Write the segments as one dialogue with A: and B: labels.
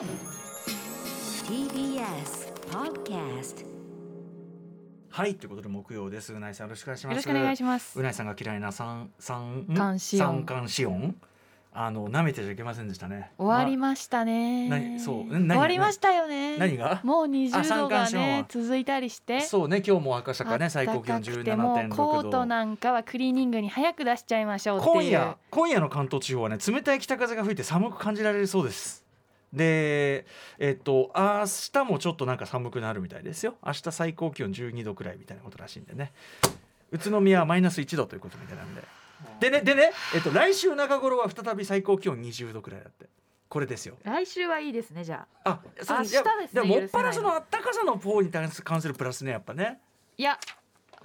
A: TBS Podcast
B: はいということで木曜です。うないさんよろしくお願いします。
C: よろしくお願いします。
B: うないさんが嫌いな三三
C: 寒四温
B: 三寒四温あの舐めてちゃいけませんでしたね。
C: 終わりましたね、
B: 何そう。うん何
C: 終わりましたよね。
B: 何が？
C: もう
B: あ
C: 20
B: 三
C: 度がね続いたりして。
B: そうね今日も赤坂ね最高気温
C: 暖かくてもう
B: 17.6
C: コート
B: 度
C: なんかはクリーニングに早く出しちゃいましょう
B: 今夜今夜の関東地方はね冷たい北風が吹いて寒く感じられるそうですでえっと明日もちょっとなんか寒くなるみたいですよ。明日最高気温12度くらいみたいなことらしいんでね。宇都宮はマイナス1度ということみたいなんで。でねでね、えっと、来週中頃は再び最高気温20度くらいだって。これですよ。
C: 来週はいいですねじゃあ。
B: あそう
C: 明日ですね
B: ももっぱらそのあったかさの方に関するプラスねやっぱね。
C: いや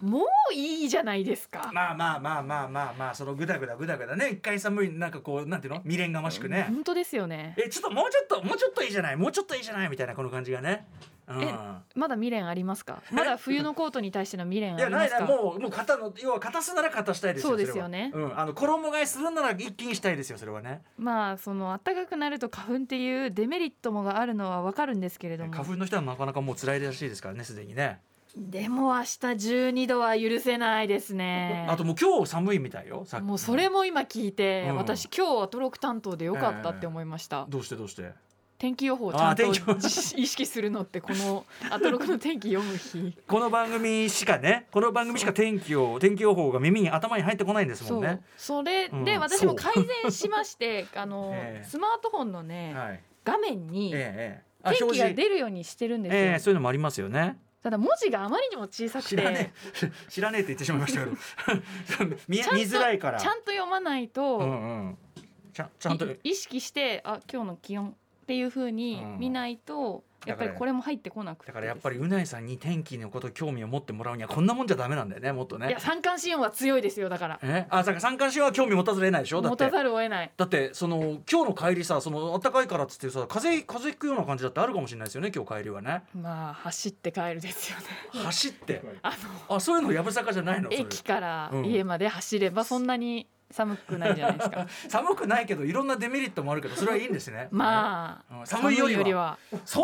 C: もういいじゃないですか、
B: まあまあまあまあまあまあそのグダグダグダグダね。一回寒いなんかこうなんていうの？未練がましくね、
C: 本当ですよね。
B: えちょっともうちょっともうちょっといいじゃない？もうちょっといいじゃない？みたいなこの感じがね。うん、
C: えまだ未練ありますか？まだ冬のコートに対しての未練
B: いやない
C: ありますか？
B: ないもうもう肩の要は肩すなら肩したいですよ
C: そうですよね。
B: うん。あの衣替えするなら一気にしたいですよそれはね。
C: まあその暖かくなると花粉っていうデメリットもがあるのはわかるんですけれども。
B: 花粉の人はなかなかもう辛いらしいですからねすでにね、
C: でも明日12度は許せないですね。
B: あともう今日寒いみたいよ
C: もうそれも今聞いて、
B: うん。
C: 私今日アトロク担当でよかったって思いました、
B: どうしてどうして？
C: 天気予報をちゃんと意識するのってこの アトロクの天気読む日。
B: この番組しかねこの番組しか天気を天気予報が耳に頭に入ってこないんですもんね。
C: それで
B: うん。
C: 私も改善しましてあの、
B: ええ。
C: スマートフォンのね、
B: はい。
C: 画面に天気が出るようにしてるんですよ、
B: ええそういうのもありますよね
C: ただ文字があまりにも小さくて。
B: 知らねえ。知らねえって言ってしまいましたけど。見づらいから。
C: ちゃんと読まないと、
B: うんうん。ちゃんちゃんと。
C: い意識してあ今日の気温っていう風に
B: うん。
C: 見ないと、やっぱりこれも入ってこなくて
B: だからやっぱりうないさんに天気のこと興味を持ってもらうにはこんなもんじゃダメなんだよねもっとね。
C: いや三寒四温は強いですよだから。
B: え？あだから三寒四温は興味持たずれないでしょ？
C: 持たざるを得ない。
B: だってその今日の帰りさその暖かいからっつってさ風邪風邪ひくような感じだってあるかもしれないですよね今日帰りはね。
C: まあ走って帰るですよね。
B: 走って？
C: あの
B: あそういうのやぶさかじゃないの？
C: 駅から
B: うん。
C: 家まで走ればそんなに寒くないじゃないですか。
B: 寒くないけどいろんなデメリットもあるけどそれはいいんですね。
C: まあ
B: うん。寒いよりは。
C: は。
B: そん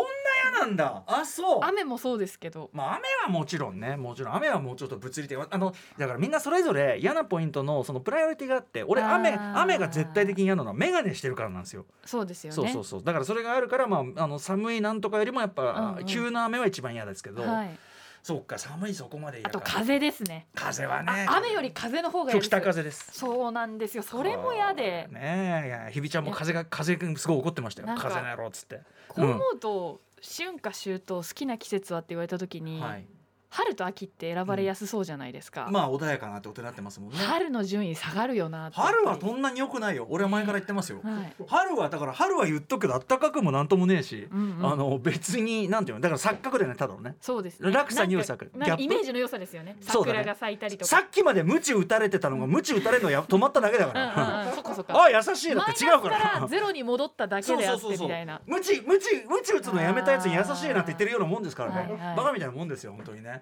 B: なんだ。あそう。
C: 雨もそうですけど。
B: まあ雨はもちろんね。もちろん。雨はもうちょっと物理的。あのだからみんなそれぞれ嫌なポイントのそのプライオリティがあって俺雨雨が絶対的に嫌なのは眼鏡してるからなんですよ。
C: そうですよね。
B: そうそうそう。だからそれがあるからまああの寒いなんとかよりもやっぱ、
C: うんうん。
B: 急な雨は一番嫌ですけど、
C: はい。
B: そうか寒いそこまで
C: あと風ですね。
B: 風はね。
C: あ雨より風の方が
B: 北風です。
C: そうなんですよ。それも嫌で。
B: ね。えひびちゃんも風が風がすごい怒ってましたよ。風の野郎っつって。
C: こう思うと、春夏秋冬好きな季節はって言われた時に、
B: はい。
C: 春と秋って選ばれやすそうじゃないですか、
B: まあ穏やかなってことになってますもんね。
C: 春の順位下がるよな
B: 春はそんなに良くないよ。俺は前から言ってますよ、
C: はい、
B: 春はだから春は言っとくけど暖かくもなんともねえし、
C: うんうん。
B: あの別になんていうのだから錯覚だよねただのね。
C: そうです。ね
B: 落差入
C: なん
B: 錯
C: かなんか
B: ギャップ。
C: イメージの良さですよね。桜が咲いたりとか。
B: さっきまで鞭打たれてたのが鞭打たれるのや止まっただけだから、あ優しいなって違うか
C: ら。
B: ら
C: ゼロに戻っただけであってみたいな。
B: ムチムチムチ打つのやめたやつに優しいなって言ってるようなもんですからね、
C: はいはい。
B: バカみたいなもんですよ本当にね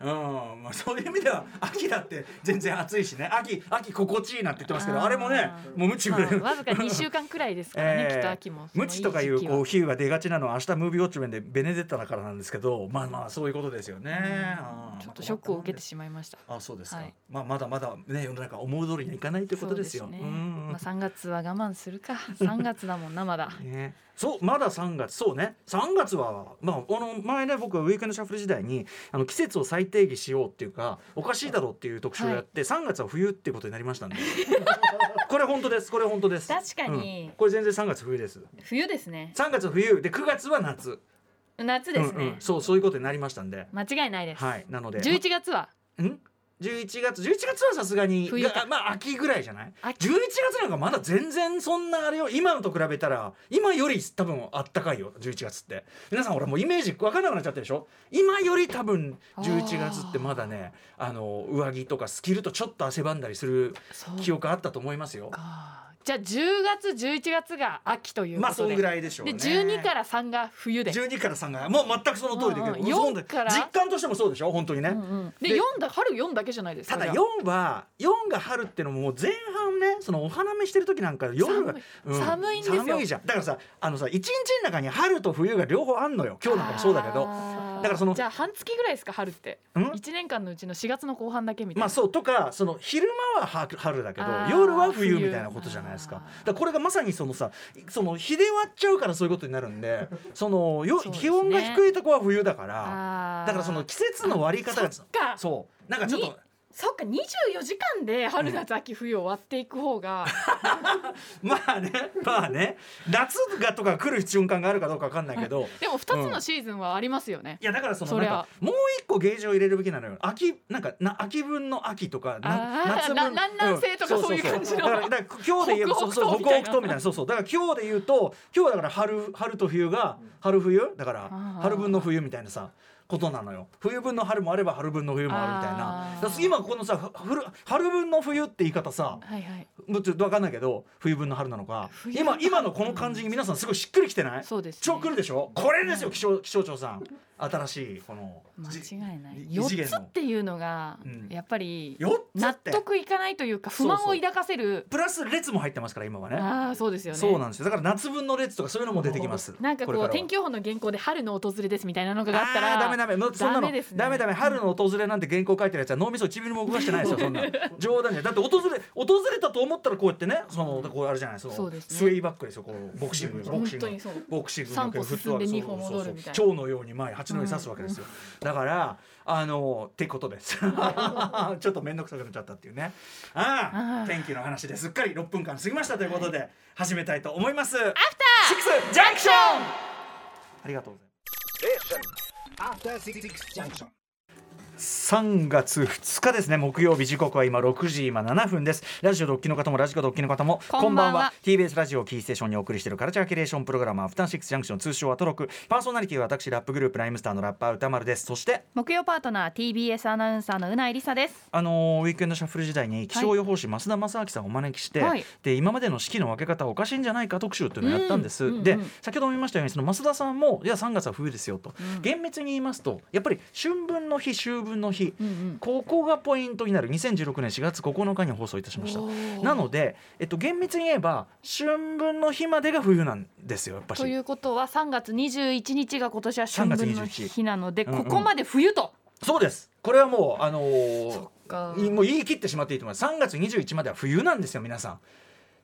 B: うん。まあそういう意味では秋だって全然暑いしね。秋秋心地いいなって言ってますけどあれもねもうムチぐらい、
C: まあわずか2週間くらいですからね、
B: えー
C: きっと秋も
B: ムチとかいうこう比喩が出がちなのは明日ムービーウォッチメンでベネデッタだからなんですけどまあまあそういうことですよね、
C: ちょっとショックを受けてしまいました。
B: あそうですか、
C: はい
B: まあまだまだね世の中思う通りにはいかないということですよ。
C: ね。
B: うん。
C: まあ、3月は我慢するか。3月だもんなまだ。
B: ね、そうまだ3月。そうね。3月は、まあ、あの前ね僕はウィークエンドシャッフル時代にあの季節を再定義しようっていうかおかしいだろうっていう特集をやって、3月は冬っていうことになりましたんで。これ本当です。これ本当です。
C: 確かに。
B: うん。これ全然3月冬です。
C: 冬ですね。
B: 3月冬。で9月は夏。
C: 夏ですね、
B: うんうん。そうそういうことになりましたんで。
C: 間違いないです、
B: はい。なので。
C: 11月は？
B: ん？11月11月はさすがにまあ秋ぐらいじゃない？
C: 秋。
B: 11月なんかまだ全然そんなあれよ今のと比べたら今より多分あったかいよ11月って。皆さん俺もうイメージ分かんなくなっちゃってるでしょ？今より多分11月ってまだねあの上着とかスキルとちょっと汗ばんだりする記憶あったと思いますよ。
C: かじゃあ10月11月が秋という
B: まあそんぐらいでしょうね。
C: で12から3が冬で、
B: 12から3がもう全くその通りで、
C: うんうん。
B: もうそう
C: 4から。
B: 実感としてもそうでしょ？本当にね、
C: うんうん。で
B: で
C: 4だ春4だけじゃないですか
B: ただ
C: じゃあ。
B: 4は4が春ってのももう前半ねそのお花見してる時なんか夜
C: 寒い。寒い
B: じゃん。だからさあのさ一日の中に春と冬が両方あんのよ。今日なんかもそうだけど。だからその
C: じゃあ半月ぐらいですか春って。
B: ん？
C: 一年間のうちの4月の後半だけみたいな。
B: まあそうとかその昼間は春春だけど夜は冬
C: 冬
B: みたいなことじゃないですか。だこれがまさにそのさその日で割っちゃうからそういうことになるんでそのよ
C: ね。
B: 気温が低いとこは冬だからだからその季節の割り方が
C: そ
B: う。なんかちょっと
C: にそっか24時間で春夏秋冬を割っていく方が。
B: まあねまあね。夏がとか来る瞬間があるかどうかわかんないけど。
C: でも2つのシーズンはありますよね、
B: いやだからそのなんかもう一個ゲージを入れるべきなのよ。秋なんかな秋分の秋とかな夏分。
C: な南南西とかそういう感じの。
B: だからだから今日で言えば
C: 北
B: そうそう
C: 北
B: 北北東みたいな。そうそう。だから今日で言うと今日はだから春春と冬が春冬？だから春分の冬みたいなさことなのよ。冬分の春もあれば春分の冬もあるみたい
C: あ
B: な今このさ春春分の冬って言い方さ
C: はいはい。
B: もうちょっと分かんないけど冬分の春なのか
C: 冬
B: 今今のこの感じに皆さんすごいしっくりきてない？
C: そうですね。
B: 超来るでしょ？これですよ気象気象庁さん新しいこの
C: 間
B: じ
C: 違いない。
B: 異次元の。
C: 4つっていうのが
B: うん。
C: やっぱり
B: 4つ
C: 納得いかないというか不満を抱かせる。
B: プラス列も入ってますから今はね。
C: ああそうですよね。
B: そうなんですよ。だから夏分の列とかそういうのも出てきます。
C: なんかこう天気予報の原稿で春の訪れですみたいなのがあったら
B: ダメダメ。そんなの
C: ダメ
B: ダメ。ダメ春の訪れなんて原稿書いてるやつは脳みそ1ミリも動かしてないですよそんな。冗談じゃ。だって訪れ訪れたと思ったらこうやってねそのこうあるじゃないその
C: そうですね。
B: スウェイバックですよこうボクシングボクシングボクシング
C: 三歩進んで二歩戻るみたいな。
B: そうそうそう。蝶のように前八の上に刺すわけですよ、だからあのってことです。ちょっと面倒くさくなっちゃったっていうね。ああ天気の話ですっかり6分間過ぎましたということで始めたいと思います。アフターシックスジャンクションありがとうございます。
D: After Six Junction.
B: 3月2日ですね木曜日時刻は今6時今7分です。ラジオドッキの方もラジコドッキの方も
C: こんばんは。
B: TBS ラジオキーステーションにお送りしているカルチャーキュレーションプログラムアフターシックスジャンクション通称アトロク。パーソナリティは私ラップグループライムスターのラッパー歌丸です。そして
C: 木曜パートナー TBS アナウンサーのうないりさです。
B: あのーウィークエンドシャッフル時代に気象予報士増田正明さんをお招きして、
C: はい。
B: で今までの四季の分け方はおかしいんじゃないか特集っていうのをやったんです、
C: うんうん。うん
B: で先ほども言いましたようにその増田さんもいや3月は冬ですよと、
C: うん。
B: 厳密に言いますとやっぱり春分の日秋分の日、
C: うんうん。
B: ここがポイントになる。2016年4月9日に放送いたしました。なので、えっと、厳密に言えば春分の日までが冬なんですよやっぱし
C: ということは3月21日が今年は春分の
B: 3月21
C: 日なので
B: うんうん。
C: ここまで冬と、
B: そうです。これはもうあのーもう言い切ってしまっていいと思います。3月21までは冬なんですよ皆さん。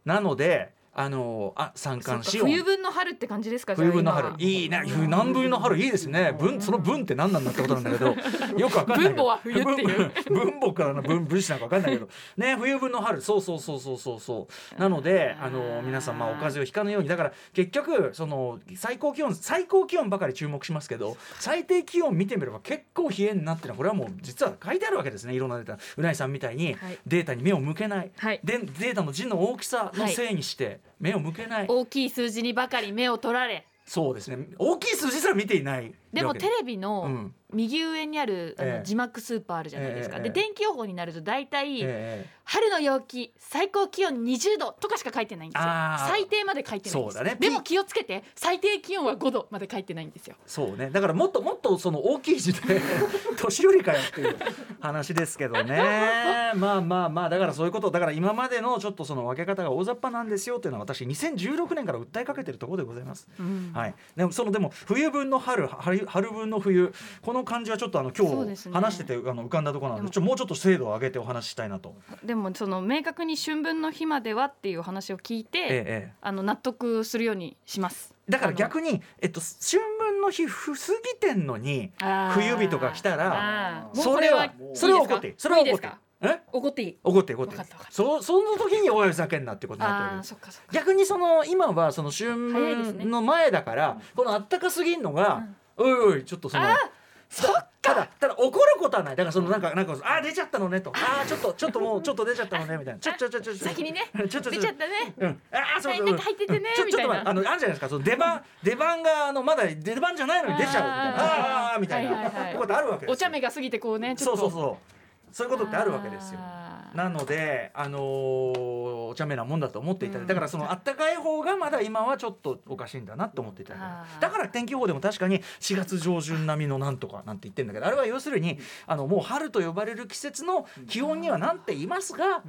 B: なのであのーあ三寒四温
C: 冬分の春って感じですか？
B: 冬分の春。
C: 今。
B: いいね。冬南分の春いいですね。分その分って何なんだってことなんだけど よくわかんない
C: 分母は冬っていう。
B: 分分母からの分分子なんかわかんないけど。ね冬分の春。そうそうそうそうそうそう。なのであの皆さんまあお風邪をひかぬように。だから結局その最高気温最高気温ばかり注目しますけど最低気温見てみれば結構冷えになってるのはこれはもう実は書いてあるわけですね。いろんなデータ。うないさんみたいに
C: はい。
B: データに目を向けない、
C: はい。
B: でデータの字の大きさのせいにして目を向けない、
C: 大きい数字にばかり目を取られ。
B: そうですね。大きい数字すら見ていない。
C: でもテレビ
B: う
C: の
B: ん
C: 右上にあるあ
B: ええ。
C: の字幕スーパーあるじゃないですか、
B: ええ
C: で天気予報になると大体、
B: え
C: 春の陽気最高気温20度とかしか書いてないんですよ。最低まで書いてないんです。よ
B: そうだね。
C: でも気をつけて最低気温は5度まで書いてないんですよ。
B: そうね。だからもっともっとその大きい字で 年寄りかよっていう話ですけどね。まあまあまあ。だからそういうことだから今までのちょっとその分け方が大雑把なんですよっていうのは私2016年から訴えかけてるところでございます。
C: うん。
B: はい、でもそのでも冬分の春春春分の冬この感じはちょっとあの今日話しててあの浮かんだところなのでちょもうちょっと精度を上げてお話ししたいなと。
C: でもその明確に春分の日まではっていう話を聞いて、
B: ええええ。
C: あの納得するようにします。
B: だから逆に、えっと、春分の日ふ過ぎてんのに冬日とか来たらそれはそれは怒っていい。それは怒っていい。え？
C: 怒っていい。
B: 怒って怒ってそその時においふざけんなってことになってる逆にその今はその春分の前だから、このあったかすぎんのが、おいおいちょっとその
C: あそっか。
B: ただただ怒ることはない。だからそのなんかなんかあー出ちゃったのねと。あーちょっとちょっともう ちょっと出ちゃったのねみたいな。ちょちょちょちょちょ
C: 先にね。
B: ちょちょ
C: 出ちゃったね。
B: うん、あーそうそう
C: はい中入っててね
B: ちょ
C: みたいな
B: ちょっと待ってあのあるじゃないですか。その出番出番があのまだ出番じゃないのに出ちゃうみたいな。あー。あーみたいな、ことあるわけですよ。
C: お茶目が過ぎてこうねちょっと。
B: そうそうそう。そういうことってあるわけですよなので、あのーお茶目なもんだと思っていただいて、
C: うん。
B: だからそのあったかい方がまだ今はちょっとおかしいんだなと思っていただいて。だから天気予報でも確かに4月上旬並みのなんとかなんて言ってるんだけどあれは要するにあのもう春と呼ばれる季節の気温にはなんて言いますが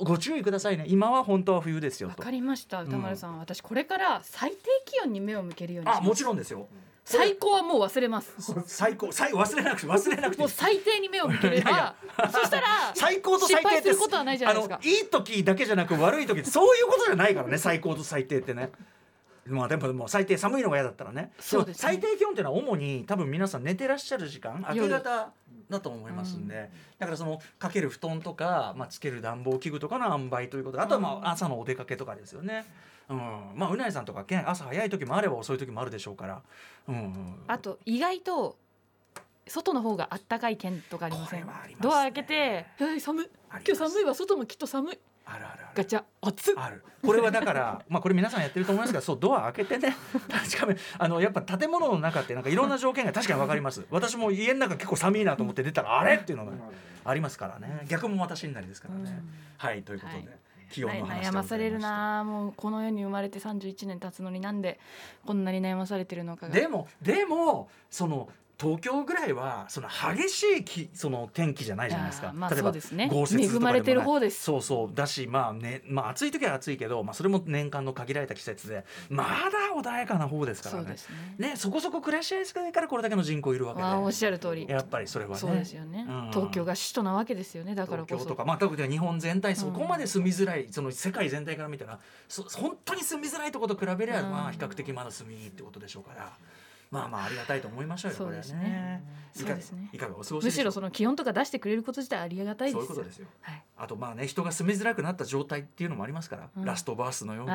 B: ご注意くださいね。今は本当は冬ですよと。
C: わかりました。歌丸さん、私これから最低気温に目を向けるように
B: あもちろんですよ
C: 最高はもう忘れます。
B: 最高。最忘れなくて忘れなくてい
C: もう最低に目を向ければそしたら
B: 最高と最低
C: することはないじゃないですか。
B: いい時だけじゃなく悪い時そういうことじゃないからね最高と最低ってね。まあでももう最低寒いのが嫌だったらね。
C: そうですね。
B: も最低気温っていうのは主に多分皆さん寝てらっしゃる時間明け
C: 夜
B: 方だと思いますんで、だからそのかける布団とか、まあ、つける暖房器具とかの塩梅ということであとはま
C: うん。
B: あ朝のお出かけとかですよね。うん、まあうなえさんとかけん朝早い時もあれば遅い時もあるでしょうから、うんうん、
C: あと意外と外の方があったかい県とかありません？
B: ね。
C: ドア開けて「はい寒い今日寒いわ外もきっと寒い。
B: あるあるある。
C: ガチャ熱っ。
B: ある。これはだから まあこれ皆さんやってると思いますがそうドア開けてね。確かにあのやっぱ建物の中ってなんかいろんな条件が確かに分かります。私も家の中結構寒いなと思って出たらあれ？っていうのがありますからね。逆も私になりですからね、
C: うん。
B: はいということで、
C: はい
B: 気温の話
C: 悩まされるな。もうこの世に生まれて31年経つのになんでこんなに悩まされてるのかが。
B: でもでもその東京ぐらいはその激しいきその天気じゃないじゃないですか。
C: まあ
B: 例えば
C: ね。
B: 豪雪とかでも
C: 恵まれてる方です。
B: そうそう。だしまあねまあ暑い時は暑いけどまあそれも年間の限られた季節でまだ穏やかな方ですからね。
C: そね。
B: ねそこそこ暮らしやすくないからこれだけの人口いるわけで。
C: おっしゃる通り。
B: やっぱりそれはね。
C: そうですよね、
B: うん。
C: 東京が首都なわけですよねだからこそ。
B: 東京とかまあ特に日本全体そこまで住みづらい、その世界全体から見たらそ本当に住みづらいところと比べれば、
C: うん。
B: まあ比較的まだ住みいいってことでしょうからまあまあありがたいと思いましょうよ
C: そうです
B: これは
C: ね。
B: いか
C: そうですね。
B: いかがお過ごし
C: む
B: でし
C: ろその気温とか出してくれること自体ありがたいです
B: そういうことですよ。
C: はい、
B: あとまあね人が住みづらくなった状態っていうのもありますから、
C: うん。
B: ラストバースのように。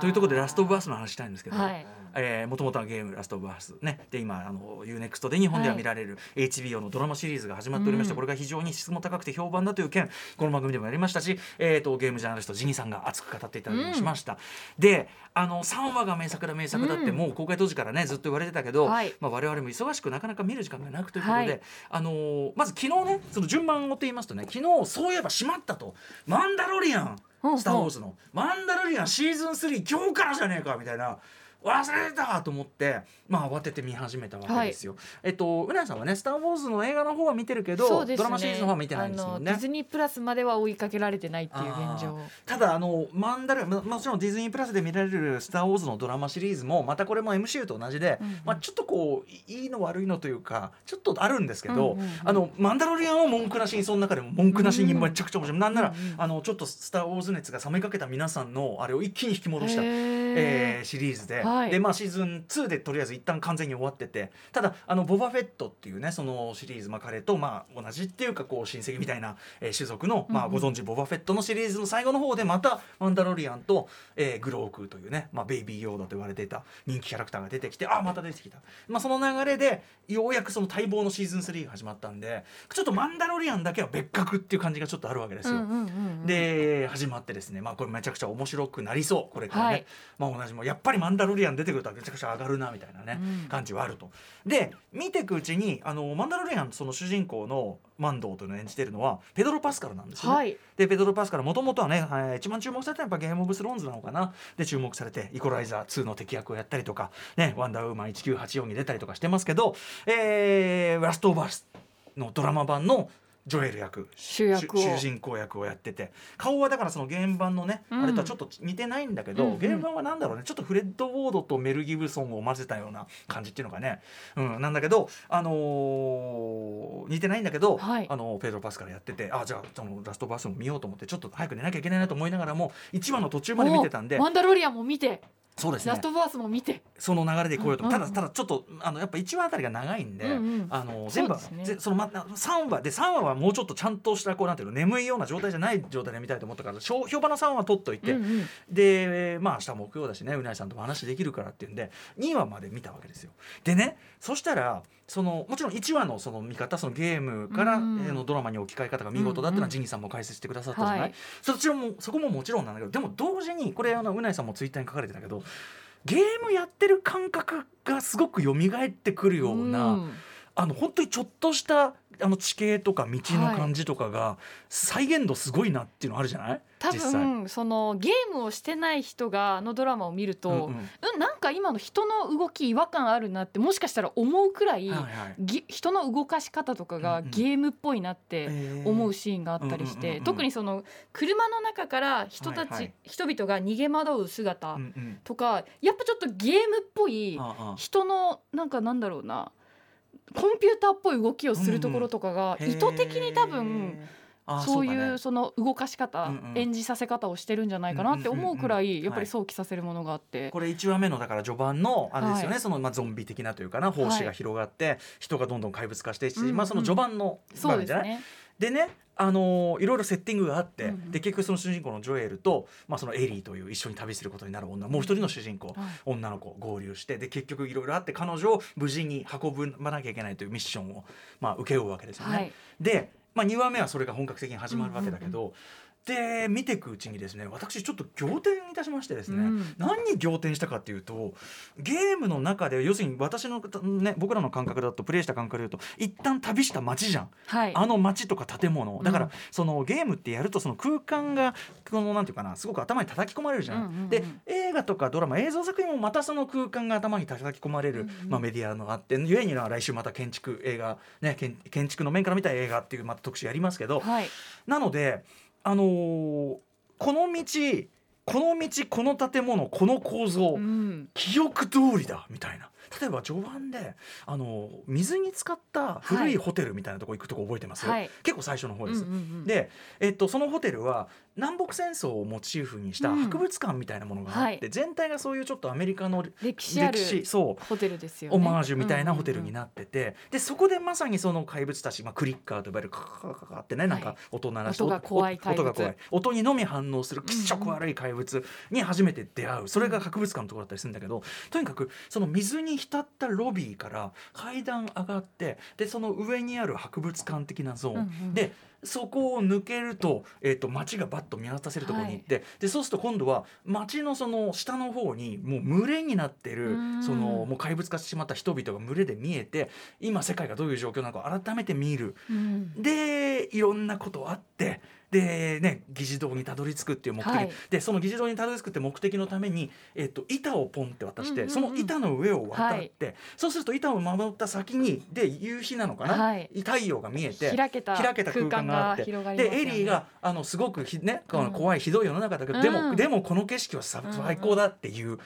B: というところでラストバースの話したいんですけど、
C: はい。
B: えー、もともとはゲーム「ラストバース」ね。で今あの UNEXT で日本では見られる HBO のドラマシリーズが始まっておりまして、
C: うん。
B: これが非常に質も高くて評判だという件この番組でもやりましたし、えー、とゲームジャーナリストジニさんが熱く語っていただきました、であの3話が名作だ名作だって
C: うん。
B: もう公開当時からねずっと言われてたけど、
C: はい。
B: まあ、我々も忙しくなかなか見る時間がなくということで、
C: はい。
B: あのーまず昨日ねその順番を追っいますとね昨日そういえば閉まったと「マンダロリアン」
C: うん
B: スター・ウォーズの「マンダロリアンシーズン3今日からじゃねえか」みたいな忘れてたと思ってまあ慌てて見始めたわけですよ。えっとうなやさんはね「スター・ウォーズ」の映画の方は見てるけど、
C: ね。
B: ドラマシリーズの方は見てないんですもんね。
C: ディ。ズニープラスまでは追いかけられてないっていう現状。
B: ただあのマンダルまもちろんディズニープラスで見られる「スター・ウォーズ」のドラマシリーズもまたこれも MCU と同じで、
C: うん
B: まあ、ちょっとこういいいの悪いのというかちょっとあるんですけど、
C: うんうんうん。
B: あのマンダロリアンは文句なしにその中でも文句なしにめちゃくちゃ面白い、なんなら、
C: うんうん
B: あのちょっと「スター・ウォーズ」熱が冷めかけた皆さんのあれを一気に引き戻した。
C: へ
B: えー
C: ー。
B: シリーズで,、
C: はい。
B: でまあ、シーズン2でとりあえず一旦完全に終わっててただあのボバフェットっていうねそのシリーズ、まあ、彼とまあ同じっていうかこう親戚みたいな、えー種族の、まあ、ご存知ボバフェットのシリーズの最後の方でまたマンダロリアンと、えーグロークというね、まあ、ベイビーヨーダと言われていた人気キャラクターが出てきてあまた出てきた、まあ、その流れでようやくその待望のシーズン3が始まったんでちょっとマンダロリアンだけは別格っていう感じがちょっとあるわけですよ。で始まってですねまあこれめちゃくちゃ面白くなりそうこれからね、
C: はい。
B: まあ同じもやっぱりマンダロリアン出てくるとめちゃくちゃ上がるなみたいなね、
C: うん
B: 感じはあると。で見ていくうちにあのマンダロリアンその主人公のマンドーというのを演じてるのはペドロ・パスカルなんですよね。
C: はい
B: でペドロ・パスカルもともとはね、はい一番注目されたのはやっぱゲーム・オブ・スローンズなのかなで注目されてイコライザー2の敵役をやったりとか、ね、ワンダーウーマン1984に出たりとかしてますけど、えーラストオブ・アスのドラマ版のジョエル役。
C: 主役を。
B: 主人公役をやってて。顔はだからその原版のね、
C: うん。
B: あれとはちょっと似てないんだけど、
C: うんうん。
B: 原版はなんだろうねちょっとフレッド・ウォードとメル・ギブソンを混ぜたような感じっていうのがね、うん、なんだけど、あのー似てないんだけど、
C: はい。
B: あのペドロ・パスカルやっててあじゃあそのラストバースも見ようと思ってちょっと早く寝なきゃいけないなと思いながらも1話の途中まで見てたんで
C: おマンダロリアンも見て
B: そうですね。
C: ラストバースも見て。
B: その流れでいこうよと、
C: う。んうん。
B: ただただちょっとあのやっぱ1話あたりが長いんで、
C: うんうん。
B: あの全部
C: そね
B: ぜそのま3話で3話はもうちょっとちゃんとしたこうなんていうの眠いような状態じゃない状態で見たいと思ったから評評判の3話取っといて、
C: うんうん。
B: でまあ明日木曜だしねうなぎさんとも話できるからっていうんで2話まで見たわけですよ。でねそしたらそのもちろん1話のその見方そのゲームから、のドラマに置き換え方が見事だっていうのはジニーさんも解説してくださったじゃない、
C: はい。
B: そちらもそこももちろんなんだけどでも同時にこれあのうなぎさんもツイッターに書かれてたけどゲームやってる感覚がすごく蘇ってくるような、
C: ん。
B: あの本当にちょっとしたあの地形とか道の感じとかが再現度すごいなっていうのあるじゃない？
C: 多分そのゲームをしてない人があのドラマを見ると、
B: うん
C: うん。
B: うん
C: なんか今の人の動き違和感あるなってもしかしたら思うくらい、
B: はいはい。
C: ぎ人の動かし方とかが
B: うんうん。
C: ゲームっぽいなって思うシーンがあったりして
B: うんうんうんうん
C: 特にその車の中から人たち、
B: はいはい。
C: 人々が逃げ惑う姿
B: うんうん。
C: とかやっぱちょっとゲームっぽい人のなんかなんだろうなコンピューターっぽい動きをするところとかが意図的に多分
B: あ
C: そういうその動かし方、
B: うんうん。
C: 演じさせ方をしてるんじゃないかなって思うくらいやっぱり想起させるものがあって、
B: これ1話目のだから序盤のあれですよね、
C: はい。
B: そのまあゾンビ的なというかな胞子が広がって、人がどんどん怪物化してまあその序盤の
C: そ
B: 場面じゃない？
C: うですね。
B: でねあのーいろいろセッティングがあって、
C: うんうん。
B: で結局その主人公のジョエルと、まあ、そのエリーという一緒に旅することになる女もう一人の主人公、
C: はい。
B: 女の子合流してで結局いろいろあって彼女を無事に運ばなきゃいけないというミッションを、まあ、請け負うわけですよね。
C: はい。
B: で、まあ、2話目はそれが本格的に始まるわけだけど、で見ていくうちにですね私ちょっと仰天いたしましてですね、
C: うん。
B: 何に仰天したかっていうとゲームの中で要するに私の、ね、僕らの感覚だとプレイした感覚で言うと一旦旅した街じゃん。
C: はい。
B: あの街とか建物。だから、
C: うん
B: そのゲームってやるとその空間がこのなんていうかなすごく頭に叩き込まれるじゃん。
C: うんうんうん
B: で映画とかドラマ映像作品もまたその空間が頭に叩き込まれる、
C: うんうん
B: まあ、メディアのがあってゆえには来週また建築映画、ね、建建築の面から見た映画っていうまた特集やりますけど、
C: はい。
B: なのであのーこの道この道この建物この構造、
C: うん。
B: 記憶通りだみたいな例えば序盤であの水に浸かった古いホテルみたいなとこ行くとこ覚えてます、
C: はい。
B: 結構最初の方です。
C: うんうんうん。
B: で、えっと、そのホテルは南北戦争をモチーフにした
C: うん。
B: 博物館みたいなものがあって、
C: はい。
B: 全体がそういうちょっとアメリカの
C: 歴史
B: 歴史そう。
C: ホテルですよね。
B: オマージュみたいなホテルに
C: な
B: なってて、でそこでまさにその怪物たち、まあ、クリッカーと呼ばれるカカカカカってねなんか
C: はい
B: 音鳴らして、
C: 音が怖い怪物。
B: 音が怖い。音にのみ反応する気色悪い怪物に初めて出会う。それが博物館のところだったりするんだけどとにかくその水に浸ったロビーから階段上がってでその上にある博物館的なゾーン、
C: うんうん。
B: でそこを抜けると,、えー、と街がバッと見渡せるところに行って、でそうすると今度は街のその下の方にもう群れになってる
C: うん。
B: そのもう怪物化してしまった人々が群れで見えて今世界がどういう状況なのか改めて見る。
C: うん。
B: でいろんなことあってでね議事堂にたどり着くっていう目的、
C: はい。
B: でその議事堂にたどり着くって目的のために、えっと板をポンって渡して、
C: うんうんうん。
B: その板の上を渡って、そうすると板を守った先にで夕日なのかな、
C: はい。
B: 太陽が見えて
C: 開けた
B: 空間があって
C: ね。
B: でエリーがあのすごくひ、ね、怖いひどい世の中だけど、でも
C: うん。
B: でもこの景色は最高だっていう、
C: うん。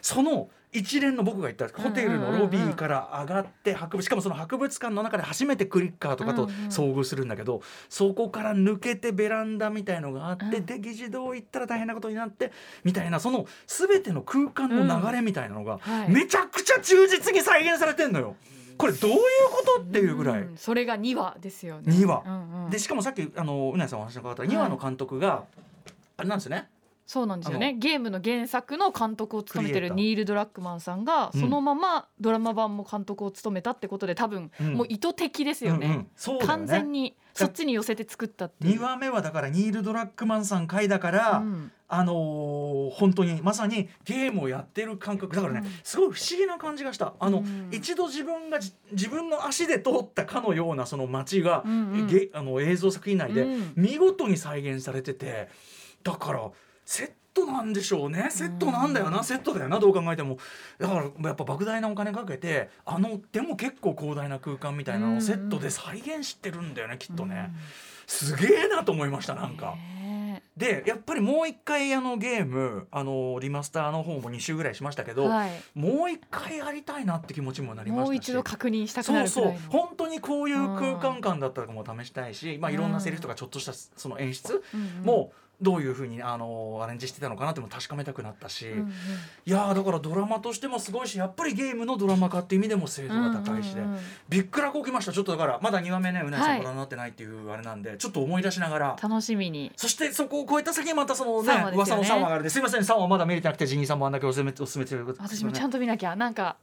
B: その一連の僕が言ったホテルのロビーから上がって博物しかもその博物館の中で初めてクリッカーとかと遭遇するんだけど、そこから抜けてベランダみたいのがあって、
C: うん。
B: で議事堂行ったら大変なことになってみたいなその全ての空間の流れみたいなのが、
C: はい。
B: めちゃくちゃ忠実に再現されてんのよ。これどういうことっていうぐらい。
C: ん。それが2話ですよね。
B: 2話。
C: うんうん。
B: でしかもさっきあのうなやさんお話の方2話の監督が、あれなんですよね
C: そうなんですよ
B: あ
C: ねゲームの原作の監督を務めてるニール・ドラッグマンさんが
B: うん。
C: そのままドラマ版も監督を務めたってことで多分
B: うん。
C: もう意図的ですよね、
B: うんうん。そうだよね。
C: 完全にそっちに寄せて作ったっていう。
B: 2話目はだからニール・ドラッグマンさん回だから、
C: うん。
B: あのー本当にまさにゲームをやってる感覚。だからね、
C: うん。
B: すごい不思議な感じがした。あの、
C: うん。
B: 一度自分がじ自分の足で通ったかのようなその街が、
C: うんうん。
B: ゲあの映像作品内で
C: うん。
B: 見事に再現されててだからセットなんでしょうね。セットなんだよな、セットだよな。どう考えても。だからやっぱ莫大なお金かけてあのでも結構広大な空間みたいなのをセットで再現してるんだよねきっとね、すげえなと思いましたなんか。
C: ね。
B: でやっぱりもう一回あのゲームあのリマスターの方も2週ぐらいしましたけど、
C: えはい。
B: もう一回やりたいなって気持ちもなりましたし。
C: もう一度確認したくな
B: そうそう。本当にこういう空間感だったかも試したいし、まあ、いろんなセリフとかちょっとしたその演出
C: うんうん。
B: もどういうふうにあのアレンジしてたのかなっても確かめたくなったし、
C: うんうん。
B: いやーだからドラマとしてもすごいしやっぱりゲームのドラマ化っていう意味でも精度が高いしで、
C: うんうんうん。
B: びっくらこきました。ちょっとだからまだ2話目ねうなぎさ
C: はい
B: んご覧になってないっていうあれなんでちょっと思い出しながら。
C: 楽しみに。
B: そしてそこを超えた先にまたそのね
C: ね。
B: 噂の3話があるんですいません3話まだ見れてなくてジニーさんもあんだけおすすめおすすめということ
C: 私もちゃん
B: と
C: と見なきゃ。なんか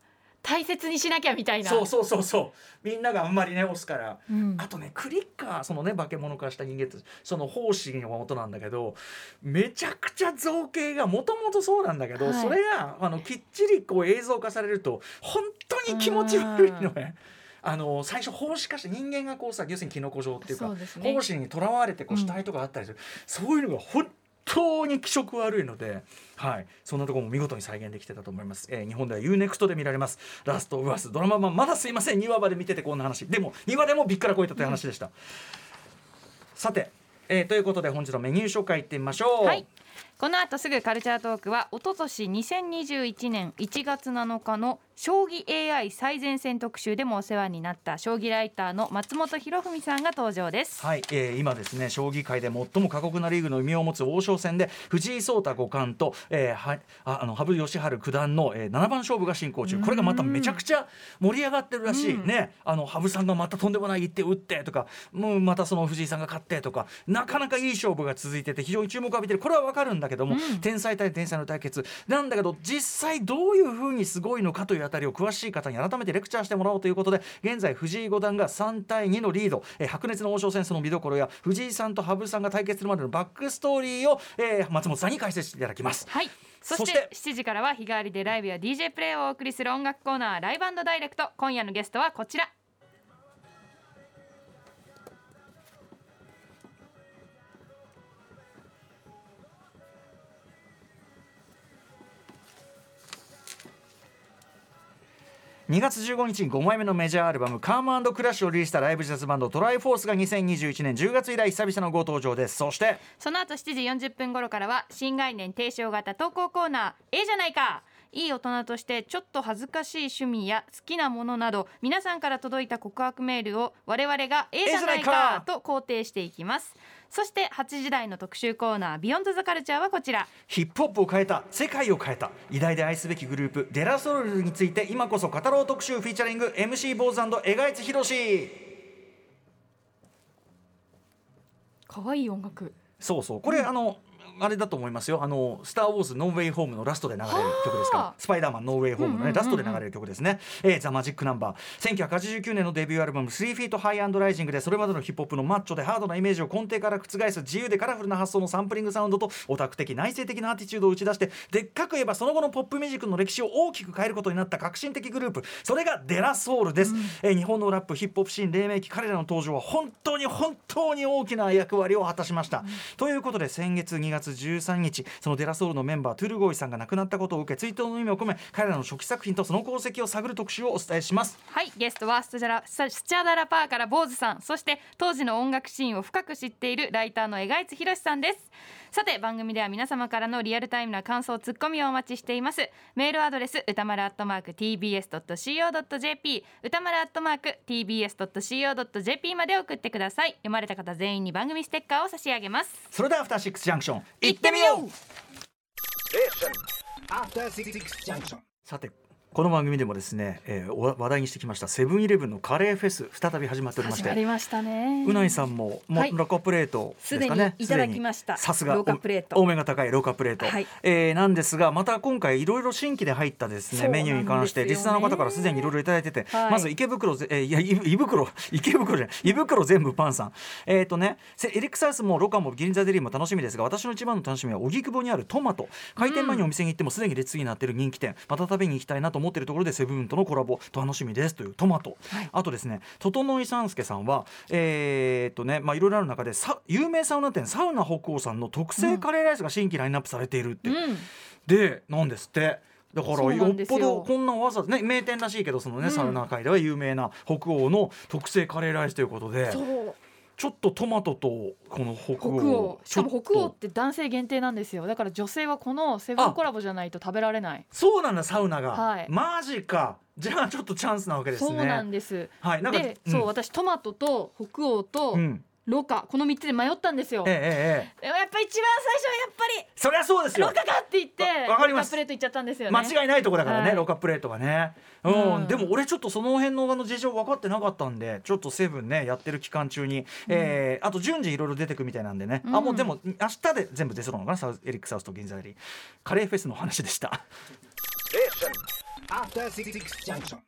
C: 大切にしなきゃみたいな。
B: そうそうそうそう。みんながあんまりね押すから。
C: うん。
B: あとねクリッカーそのね化け物化した人間ってその方針の元なんだけどめちゃくちゃ造形がもともとそうなんだけど、
C: はい。
B: それがあのきっちりこう映像化されると本当に気持ち悪いのね。あの最初奉仕化して人間がこうさ要するにキノコ状っていうか
C: ね。
B: 奉仕にとらわれてこう死体とかあったりする、そういうのが本当に気色悪いので、はい、そんなところも見事に再現できてたと思います、えー日本では UNEXT で見られます「ラスト・オブ・アス」ドラマ版まだすいません。2話まで見ててこんな話。でも2話でもびっくらこいたという話でした、さて、えーということで本日のメニュー紹介いってみましょう。
C: はい。この後すぐカルチャートークは一昨年2021年1月7日の将棋 AI 最前線特集でもお世話になった将棋ライターの松本博文さんが登場です
B: はい、えー今ですね将棋界で最も過酷なリーグの異名を持つ王将戦で藤井聡太五冠と、えーはああの羽生善治九段の、えー、7番勝負が進行中。これがまためちゃくちゃ盛り上がってるらしい、ね。あの羽生さんがまたとんでもない一手を打ってとかもうまたその藤井さんが勝ってとかなかなかいい勝負が続いてて非常に注目を浴びてる。これはわかるんだけども、天才対天才の対決。なんだけど実際どういうふうにすごいのかというあたりを詳しい方に改めてレクチャーしてもらおうということで現在藤井五段が3対2のリード、えー白熱の王将戦その見どころや藤井さんと羽生さんが対決するまでのバックストーリーを、えー松本さんに解説していただきます。
C: はい。そし
B: て
C: 7時からは日替わりでライブや DJ プレイをお送りする音楽コーナーライブダイレクト。今夜のゲストはこちら
B: 2月15日に5枚目のメジャーアルバム「カームクラッシュ」をリリースしたライブジャズバンドトライフォースが2021年10月以来久々のご登場です。そして
C: その後7時40分頃からは新概念提唱型投稿コーナー「ええじゃないか」いい大人としてちょっと恥ずかしい趣味や好きなものなど皆さんから届いた告白メールを我々が「ええじゃない
B: か
C: か」と肯定していきます。そして8時台の特集コーナー「ビヨンドザカルチャーはこちら。
B: ヒップホップを変えた世界を変えた偉大で愛すべきグループデラソルルについて今こそ語ろう特集フィーチャリング MC 坊主エガイツヒロシ
C: かわいい音楽。
B: そうそう。これ、あのあれだと思いますよ。あの「スター・ウォーズ・ノーウェイ・ホーム」のラストで流れる曲ですから。
C: はあ「
B: スパイダーマン・ノーウェイ・ホーム」のね、
C: うんうんうん。うん
B: ラストで流れる曲ですね「えー、ザ・マジック・ナンバー」1989年のデビューアルバム「3 Feet High and Rising」でそれまでのヒップホップのマッチョでハードなイメージを根底から覆す自由でカラフルな発想のサンプリングサウンドとオタク的内省的なアティチュードを打ち出してでっかく言えばその後のポップミュージックの歴史を大きく変えることになった革新的グループ。それがデラソウルです、えー日本のラップヒップホップシーン黎明期彼らの登場は本当に本当に大きな役割を果たしました、ということで先月2月13日そのデラソウルのメンバートゥルゴイさんが亡くなったことを受け追悼の意味を込め彼らの初期作品とその功績を探る特集をお伝えします。
C: はいゲストはスチャラススチャダラパーから坊主さんそして当時の音楽シーンを深く知っているライターの江井津博さんです。さて番組では皆様からのリアルタイムな感想ツッコミをお待ちしています。メールアドレス歌丸アットマーク tbs.co.jp 歌丸アットマーク tbs.co.jp まで送ってください。読まれた方全員に番組ステッカーを差し上げます。
B: それではアフターシックスジャンクション行
C: ってみよう。
B: さてこの番組でもですね、えーお話題にしてきましたセブンイレブンのカレーフェス再び始まっておりまして
C: 始まりましたね。
B: うないさんももう
C: はい。
B: ロカプレートですかね。
C: すでにいただきました
B: さすが
C: ロカプレート。
B: おお目が高いロカプレート。
C: はい。
B: えーなんですがまた今回いろいろ新規で入ったですねメニューに関してリスナーの方からすでにいろいろいただいてて、
C: はい。
B: まず池袋ぜ、えーいやい胃袋 池袋じゃない胃袋全部パンさん。えっ、とねせエリックサウスもロカも銀座デリーも楽しみですが私の一番の楽しみは荻窪にあるトマト。開店前にお店に行ってもすでに列になっている人気店。また食べに行きたいなと思っているところでセブンとのコラボ楽しみですというトマト、
C: はい。
B: あとですね整井三助さんはえーっとねまあいろいろある中でさ有名サウナ店サウナ北欧さんの特製カレーライスが新規ラインナップされているって、
C: う。ん。
B: でなんですって。だからよ。っぽどこんなわざね名店らしいけどそのね、
C: うん。
B: サウナ界では有名な北欧の特製カレーライスということで。
C: そう
B: ちょっとトマトとこの北
C: 北
B: 欧。
C: 欧しかも北欧って男性限定なんですよ。だから女性はこのセブンコラボじゃないと食べられない。
B: そうなんだサウナが、
C: はい。
B: マジか。じゃあちょっとチャンスなわけですね。
C: そうなんです。
B: はいなんか
C: で、
B: うん。
C: そう私トマトと北欧と
B: うん
C: ロカこの3つで迷ったんですよ、
B: ええええええ。
C: でもやっぱ一番最初はやっぱり
B: そりゃそうですよ。
C: ロカかって言って
B: わわかります。
C: プレートいっちゃったんですよね。
B: 間違いないとこだからね、
C: はい。
B: ロカプレートがね、うん。
C: うん。
B: でも俺ちょっとその辺のあの事情分かってなかったんでちょっとセブンねやってる期間中に、えーあと順次いろいろ出てくみたいなんでね、あ
C: うん。
B: もうでも明日で全部出そうなのかなサウエリックサウスと銀座より。カレーフェスの話でした。
D: After Six Junction.